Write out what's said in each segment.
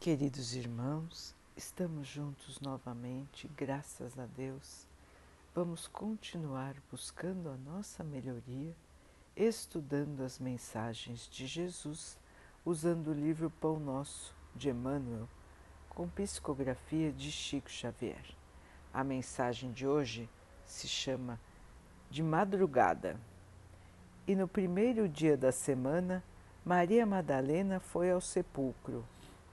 Queridos irmãos, estamos juntos novamente, graças a Deus. Vamos continuar buscando a nossa melhoria, estudando as mensagens de Jesus, usando o livro Pão Nosso de Emmanuel, com psicografia de Chico Xavier. A mensagem de hoje se chama De Madrugada. E no primeiro dia da semana, Maria Madalena foi ao sepulcro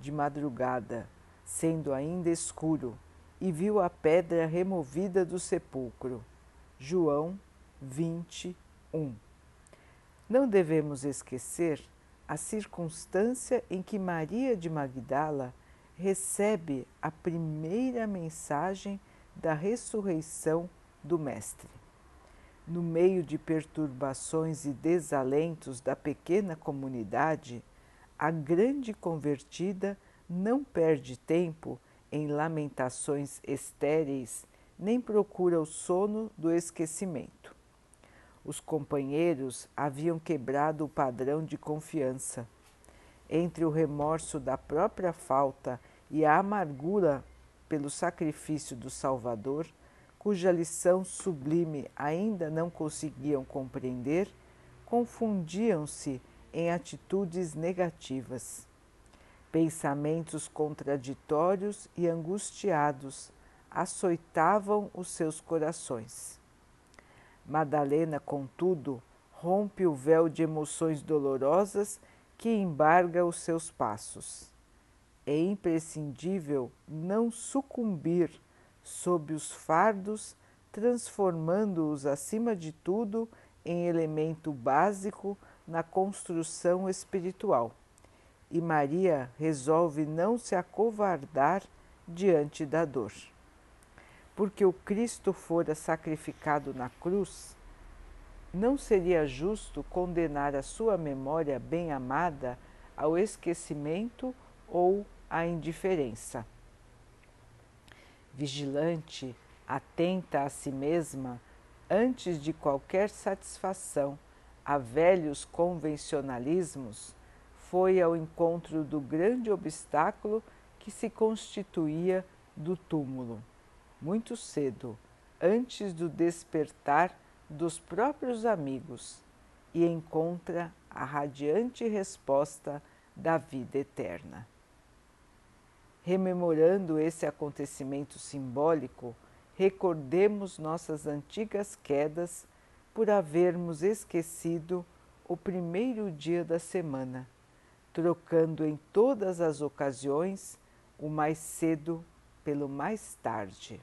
de madrugada, sendo ainda escuro, e viu a pedra removida do sepulcro. João 21. Não devemos esquecer a circunstância em que Maria de Magdala recebe a primeira mensagem da ressurreição do Mestre. No meio de perturbações e desalentos da pequena comunidade, a grande convertida não perde tempo em lamentações estéreis, nem procura o sono do esquecimento. Os companheiros haviam quebrado o padrão de confiança. Entre o remorso da própria falta e a amargura pelo sacrifício do Salvador, cuja lição sublime ainda não conseguiam compreender, confundiam-se em atitudes negativas. Pensamentos contraditórios e angustiados açoitavam os seus corações. Madalena, contudo, rompe o véu de emoções dolorosas que embarga os seus passos. É imprescindível não sucumbir sob os fardos, transformando-os, acima de tudo, em elemento básico na construção espiritual. E Maria resolve não se acovardar diante da dor. Porque o Cristo fora sacrificado na cruz, não seria justo condenar a sua memória bem-amada ao esquecimento ou à indiferença. Vigilante, atenta a si mesma, antes de qualquer satisfação a velhos convencionalismos, foi ao encontro do grande obstáculo que se constituía do túmulo. Muito cedo, antes do despertar dos próprios amigos, e encontra a radiante resposta da vida eterna. Rememorando esse acontecimento simbólico, recordemos nossas antigas quedas por havermos esquecido o primeiro dia da semana, trocando em todas as ocasiões o mais cedo pelo mais tarde.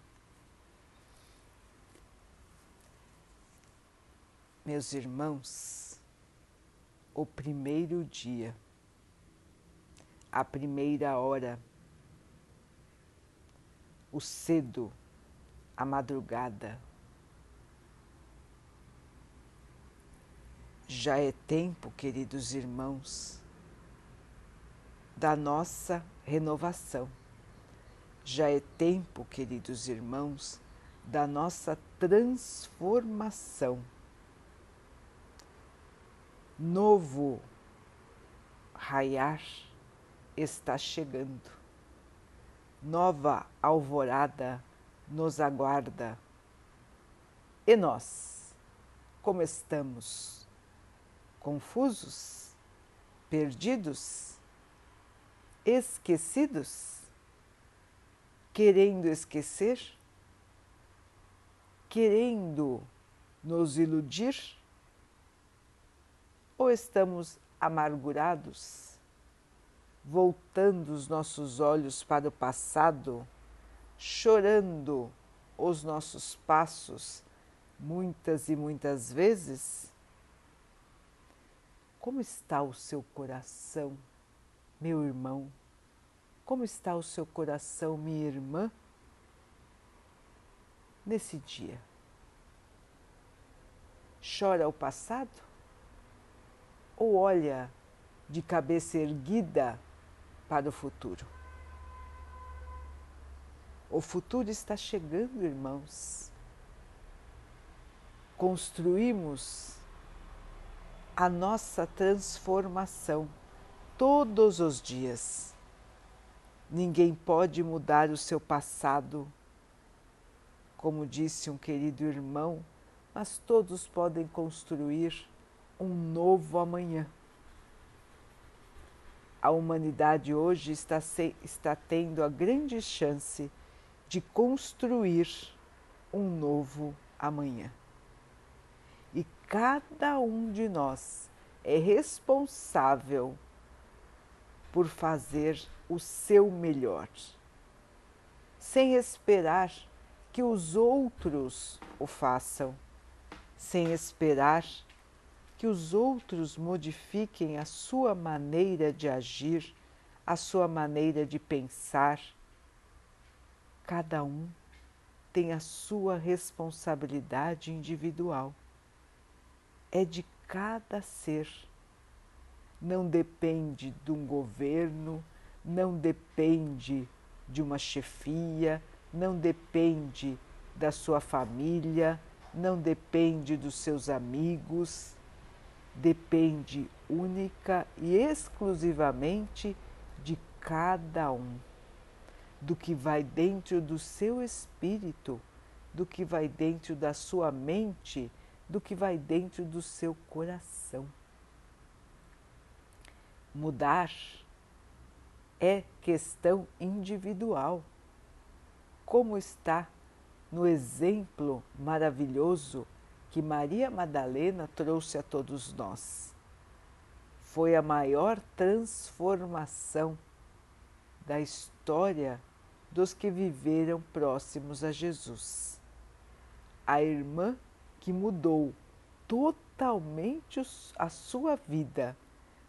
Meus irmãos, o primeiro dia, a primeira hora, o cedo, a madrugada, Já é tempo, queridos irmãos, da nossa renovação. Já é tempo, queridos irmãos, da nossa transformação. Novo raiar está chegando. Nova alvorada nos aguarda. E nós, como estamos? Confusos, perdidos, esquecidos, querendo esquecer, querendo nos iludir? Ou estamos amargurados, voltando os nossos olhos para o passado, chorando os nossos passos muitas e muitas vezes? Como está o seu coração, meu irmão? Como está o seu coração, minha irmã, nesse dia? Chora o passado? Ou olha de cabeça erguida para o futuro? O futuro está chegando, irmãos. Construímos a nossa transformação todos os dias. Ninguém pode mudar o seu passado, como disse um querido irmão, mas todos podem construir um novo amanhã. A humanidade hoje está, se, está tendo a grande chance de construir um novo amanhã. Cada um de nós é responsável por fazer o seu melhor, sem esperar que os outros o façam, sem esperar que os outros modifiquem a sua maneira de agir, a sua maneira de pensar. Cada um tem a sua responsabilidade individual. É de cada ser. Não depende de um governo, não depende de uma chefia, não depende da sua família, não depende dos seus amigos, depende única e exclusivamente de cada um, do que vai dentro do seu espírito, do que vai dentro da sua mente, do que vai dentro do seu coração. Mudar é questão individual, como está no exemplo maravilhoso que Maria Madalena trouxe a todos nós. Foi a maior transformação da história dos que viveram próximos a Jesus. A irmã que mudou totalmente a sua vida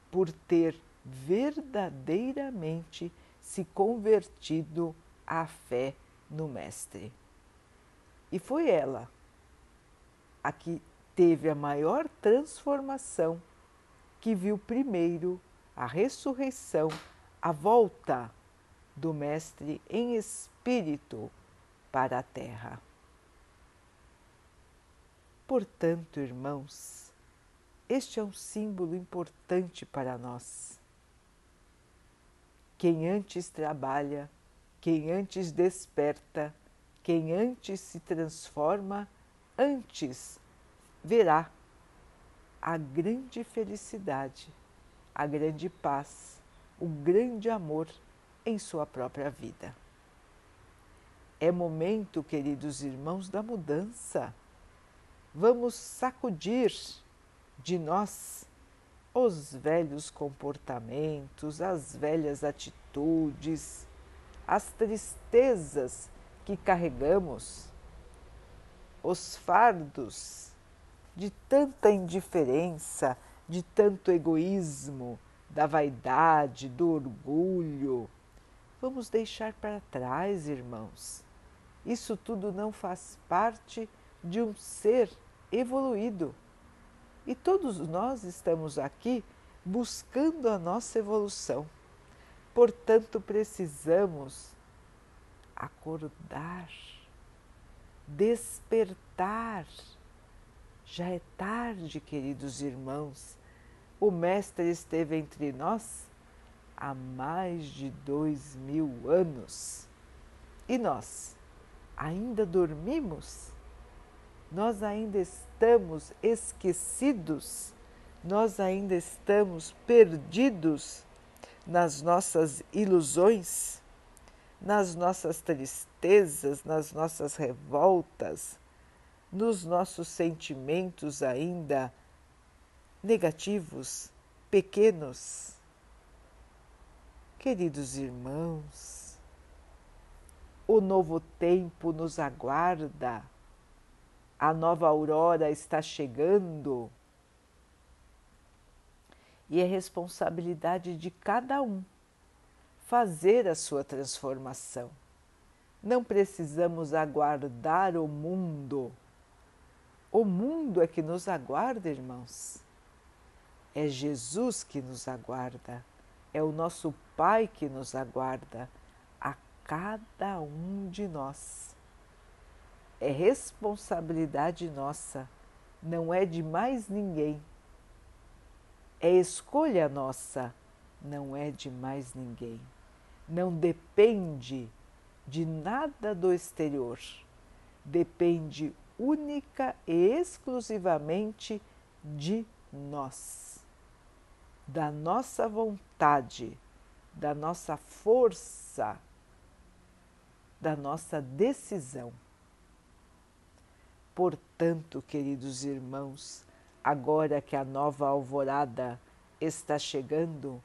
por ter verdadeiramente se convertido à fé no Mestre. E foi ela a que teve a maior transformação, que viu primeiro a ressurreição, a volta do Mestre em espírito para a terra. Portanto, irmãos, este é um símbolo importante para nós. Quem antes trabalha, quem antes desperta, quem antes se transforma, antes verá a grande felicidade, a grande paz, o grande amor em sua própria vida. É momento, queridos irmãos, da mudança. Vamos sacudir de nós os velhos comportamentos, as velhas atitudes, as tristezas que carregamos os fardos de tanta indiferença, de tanto egoísmo, da vaidade, do orgulho. Vamos deixar para trás, irmãos. Isso tudo não faz parte de um ser evoluído. E todos nós estamos aqui buscando a nossa evolução. Portanto, precisamos acordar despertar. Já é tarde, queridos irmãos. O Mestre esteve entre nós há mais de dois mil anos. E nós ainda dormimos? Nós ainda estamos esquecidos? Nós ainda estamos perdidos nas nossas ilusões? nas nossas tristezas, nas nossas revoltas, nos nossos sentimentos ainda negativos, pequenos. Queridos irmãos, o novo tempo nos aguarda, a nova aurora está chegando e é responsabilidade de cada um fazer a sua transformação. Não precisamos aguardar o mundo. O mundo é que nos aguarda, irmãos. É Jesus que nos aguarda, é o nosso Pai que nos aguarda, a cada um de nós. É responsabilidade nossa, não é de mais ninguém. É escolha nossa, não é de mais ninguém não depende de nada do exterior, depende única e exclusivamente de nós, da nossa vontade, da nossa força, da nossa decisão. Portanto, queridos irmãos, agora que a nova alvorada está chegando,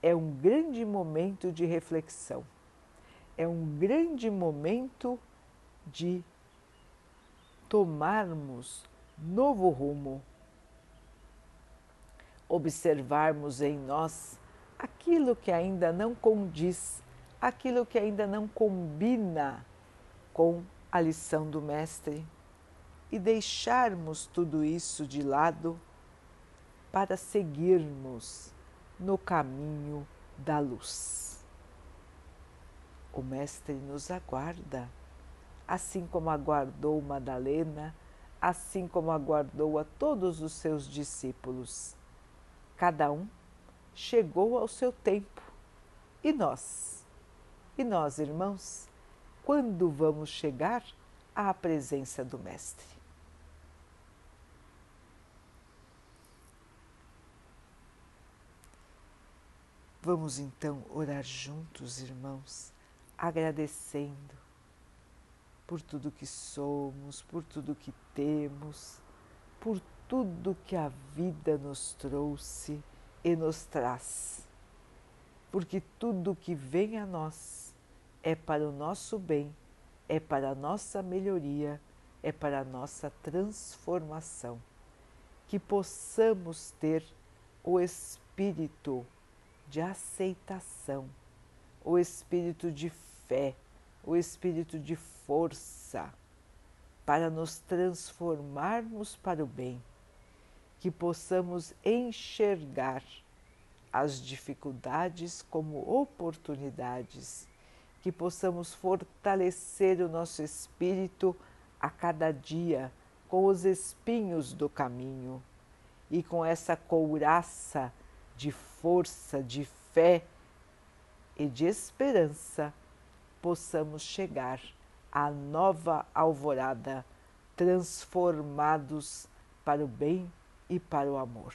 é um grande momento de reflexão, é um grande momento de tomarmos novo rumo, observarmos em nós aquilo que ainda não condiz, aquilo que ainda não combina com a lição do Mestre e deixarmos tudo isso de lado para seguirmos no caminho da luz. O Mestre nos aguarda, assim como aguardou Madalena, assim como aguardou a todos os seus discípulos. Cada um chegou ao seu tempo. E nós? E nós, irmãos, quando vamos chegar à presença do Mestre? Vamos então orar juntos, irmãos, agradecendo por tudo que somos, por tudo que temos, por tudo que a vida nos trouxe e nos traz. Porque tudo que vem a nós é para o nosso bem, é para a nossa melhoria, é para a nossa transformação. Que possamos ter o espírito de aceitação, o espírito de fé, o espírito de força para nos transformarmos para o bem, que possamos enxergar as dificuldades como oportunidades, que possamos fortalecer o nosso espírito a cada dia com os espinhos do caminho e com essa couraça de força, de fé e de esperança, possamos chegar à nova alvorada, transformados para o bem e para o amor.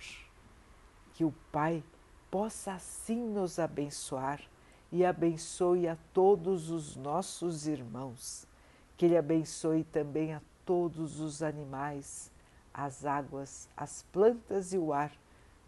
Que o Pai possa assim nos abençoar e abençoe a todos os nossos irmãos. Que Ele abençoe também a todos os animais, as águas, as plantas e o ar